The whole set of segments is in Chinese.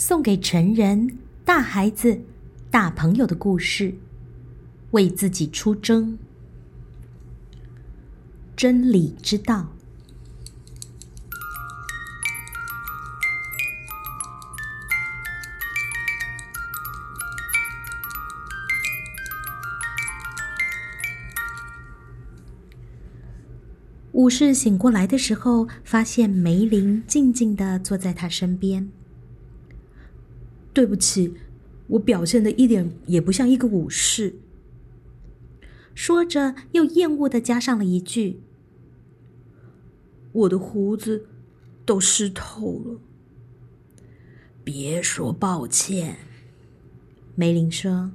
送给成人、大孩子、大朋友的故事，为自己出征。真理之道。武士醒过来的时候，发现梅林静静的坐在他身边。对不起，我表现的一点也不像一个武士。说着，又厌恶的加上了一句：“我的胡子都湿透了。”别说抱歉，梅林说：“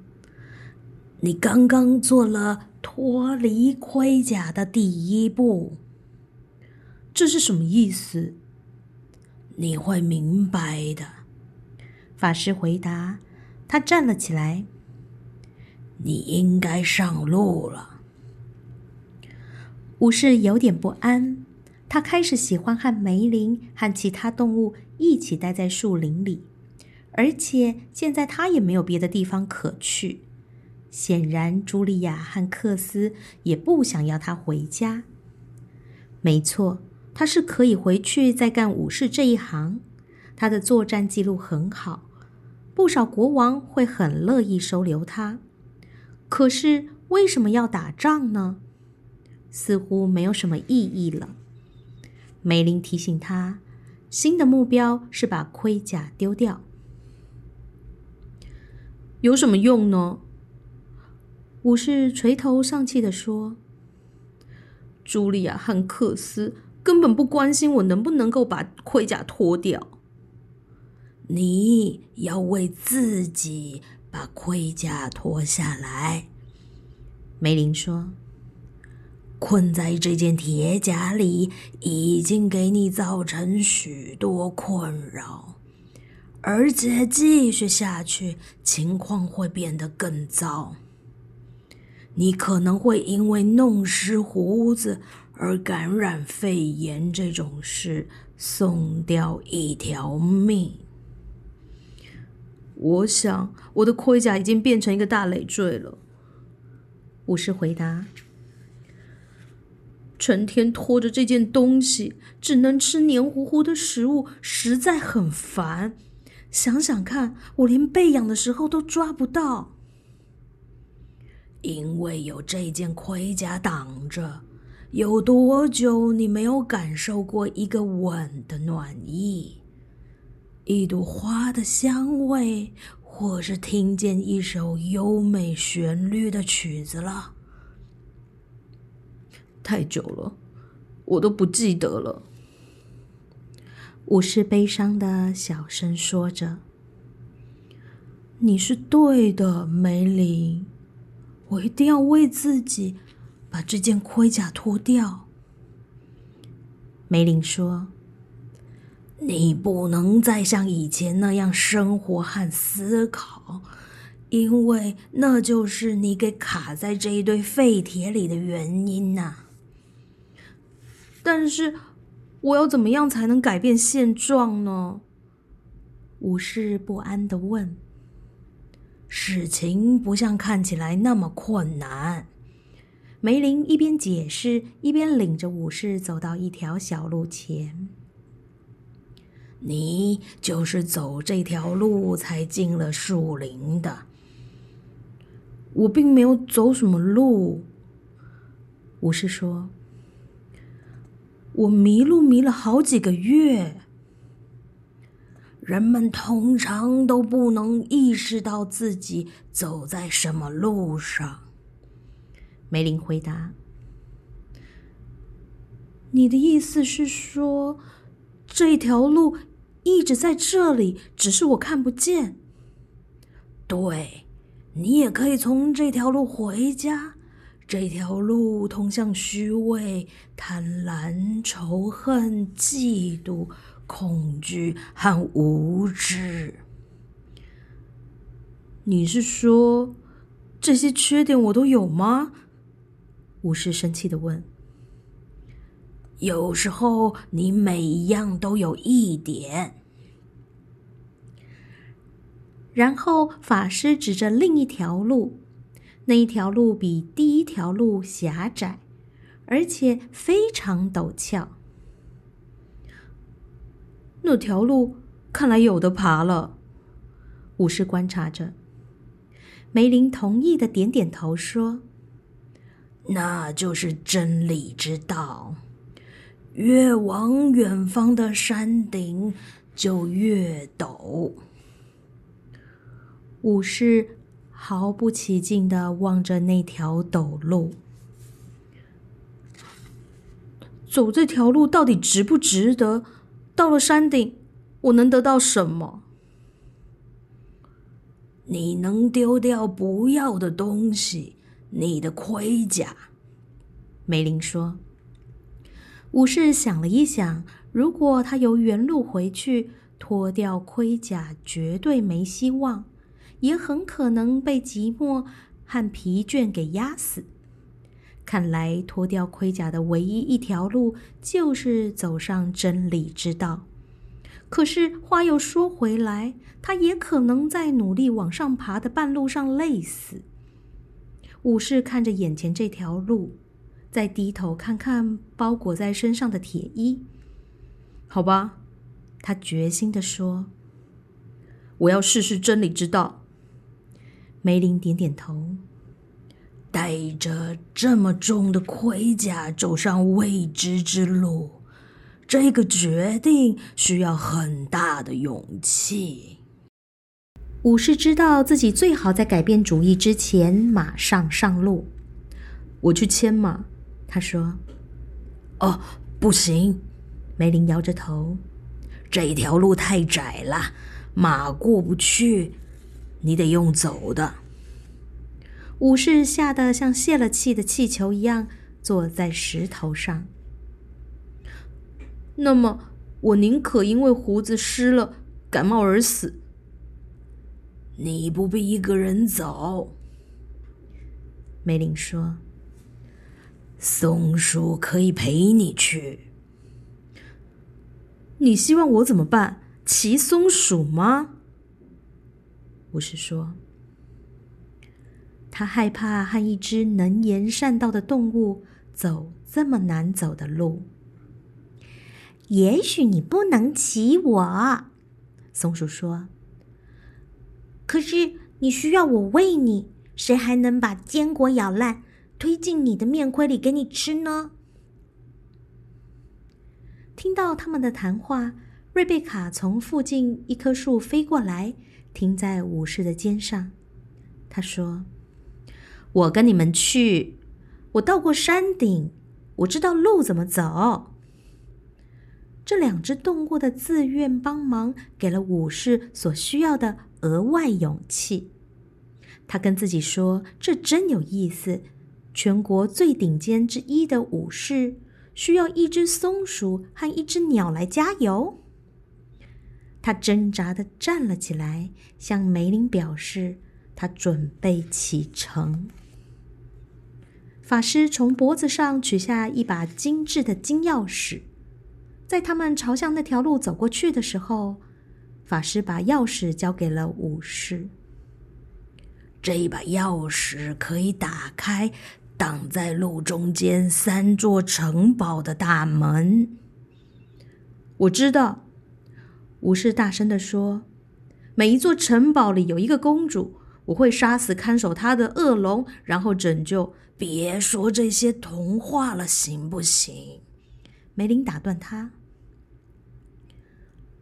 你刚刚做了脱离盔甲的第一步。”这是什么意思？你会明白的。法师回答。他站了起来。你应该上路了。武士有点不安。他开始喜欢和梅林和其他动物一起待在树林里，而且现在他也没有别的地方可去。显然，茱莉亚和克斯也不想要他回家。没错。他是可以回去再干武士这一行，他的作战记录很好，不少国王会很乐意收留他。可是为什么要打仗呢？似乎没有什么意义了。梅林提醒他，新的目标是把盔甲丢掉。有什么用呢？武士垂头丧气的说：“茱莉亚和克斯。”根本不关心我能不能够把盔甲脱掉。你要为自己把盔甲脱下来，梅林说：“困在这件铁甲里已经给你造成许多困扰，而且继续下去，情况会变得更糟。你可能会因为弄湿胡子。”而感染肺炎这种事，送掉一条命。我想我的盔甲已经变成一个大累赘了。武士回答：“成天拖着这件东西，只能吃黏糊糊的食物，实在很烦。想想看，我连被痒的时候都抓不到，因为有这件盔甲挡着。”有多久你没有感受过一个吻的暖意，一朵花的香味，或是听见一首优美旋律的曲子了？太久了，我都不记得了。武士悲伤的小声说着：“你是对的，梅林，我一定要为自己。”把这件盔甲脱掉，梅林说：“你不能再像以前那样生活和思考，因为那就是你给卡在这一堆废铁里的原因呐。”但是，我要怎么样才能改变现状呢？武士不安的问。“事情不像看起来那么困难。”梅林一边解释，一边领着武士走到一条小路前。你就是走这条路才进了树林的。我并没有走什么路。武士说：“我迷路迷了好几个月。人们通常都不能意识到自己走在什么路上。”梅林回答：“你的意思是说，这条路一直在这里，只是我看不见。对，你也可以从这条路回家。这条路通向虚伪、贪婪、仇恨、嫉妒、恐惧和无知。你是说，这些缺点我都有吗？”武士生气的问：“有时候你每一样都有一点。然后法师指着另一条路，那一条路比第一条路狭窄，而且非常陡峭。那条路看来有的爬了。武士观察着，梅林同意的点点头说：“那就是真理之道。越往远方的山顶就越陡。”武士毫不起劲的望着那条陡路，走这条路到底值不值得？到了山顶，我能得到什么？你能丢掉不要的东西，你的盔甲。梅林说。武士想了一想，如果他由原路回去，脱掉盔甲绝对没希望，也很可能被寂寞和疲倦给压死。看来脱掉盔甲的唯一一条路就是走上真理之道。可是话又说回来，他也可能在努力往上爬的半路上累死。武士看着眼前这条路，再低头看看包裹在身上的铁衣。好吧，他决心的说：“我要试试真理之道。”梅林点点头。带着这么重的盔甲走上未知之路，这个决定需要很大的勇气。武士知道自己最好在改变主意之前马上上路。我去牵马，他说。哦，不行，梅林摇着头，这条路太窄了，马过不去，你得用走的。武士吓得像泄了气的气球一样，坐在石头上。那么，我宁可因为胡子湿了感冒而死。你不必一个人走，梅林说。松鼠可以陪你去。你希望我怎么办？骑松鼠吗？巫师说。他害怕和一只能言善道的动物走这么难走的路。也许你不能骑我，松鼠说。可是你需要我喂你，谁还能把坚果咬烂，推进你的面盔里给你吃呢？听到他们的谈话，瑞贝卡从附近一棵树飞过来，停在武士的肩上。他说。我跟你们去，我到过山顶，我知道路怎么走。这两只动物的自愿帮忙，给了武士所需要的额外勇气。他跟自己说：“这真有意思，全国最顶尖之一的武士，需要一只松鼠和一只鸟来加油。”他挣扎的站了起来，向梅林表示他准备启程。法师从脖子上取下一把精致的金钥匙，在他们朝向那条路走过去的时候，法师把钥匙交给了武士。这一把钥匙可以打开挡在路中间三座城堡的大门。我知道，武士大声的说：“每一座城堡里有一个公主，我会杀死看守她的恶龙，然后拯救。”别说这些童话了，行不行？梅林打断他。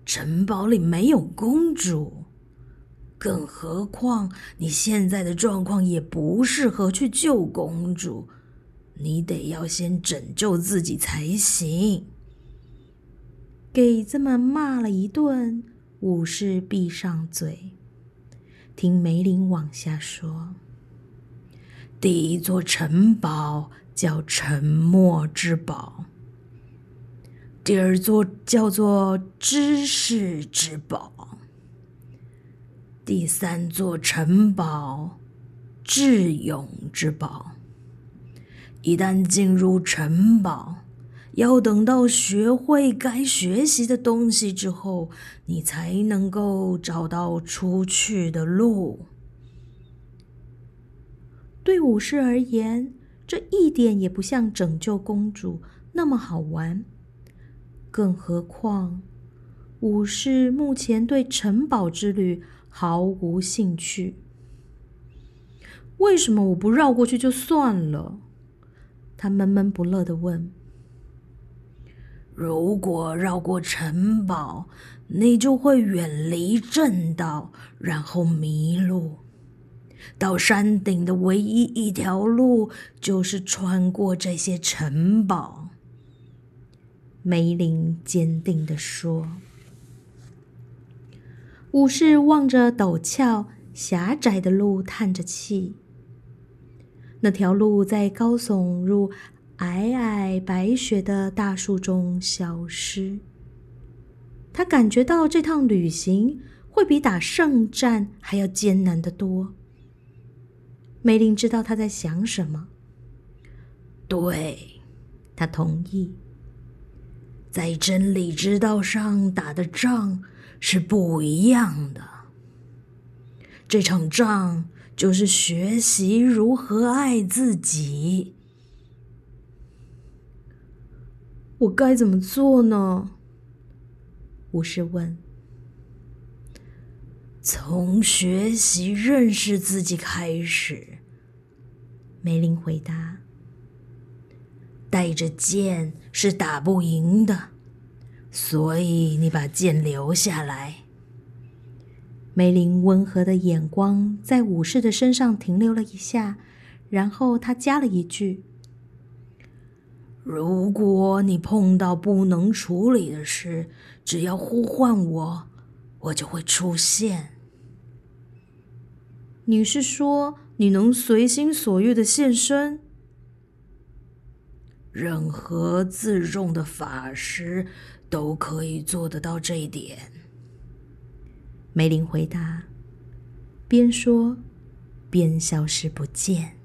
城堡里没有公主，更何况你现在的状况也不适合去救公主。你得要先拯救自己才行。给这么骂了一顿，武士闭上嘴，听梅林往下说。第一座城堡叫沉默之堡，第二座叫做知识之宝，第三座城堡智勇之宝。一旦进入城堡，要等到学会该学习的东西之后，你才能够找到出去的路。对武士而言，这一点也不像拯救公主那么好玩。更何况，武士目前对城堡之旅毫无兴趣。为什么我不绕过去就算了？他闷闷不乐的问。如果绕过城堡，你就会远离正道，然后迷路。到山顶的唯一一条路，就是穿过这些城堡。梅林坚定地说。武士望着陡峭狭窄的路，叹着气。那条路在高耸入皑皑白雪的大树中消失。他感觉到这趟旅行会比打胜战还要艰难得多。梅林知道他在想什么。对，他同意。在真理之道上打的仗是不一样的。这场仗。就是学习如何爱自己。我该怎么做呢？武士问。从学习认识自己开始。梅林回答。带着剑是打不赢的，所以你把剑留下来。梅林温和的眼光在武士的身上停留了一下，然后他加了一句：“如果你碰到不能处理的事，只要呼唤我，我就会出现。”你是说你能随心所欲的现身？任何自重的法师都可以做得到这一点。梅林回答，边说边消失不见。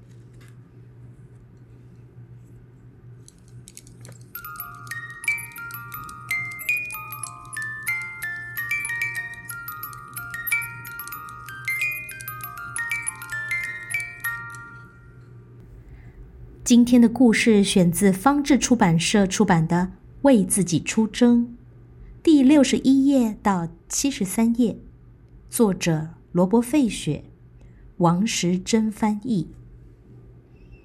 今天的故事选自方志出版社出版的《为自己出征》，第六十一页到七十三页。作者罗伯·费雪，王时珍翻译。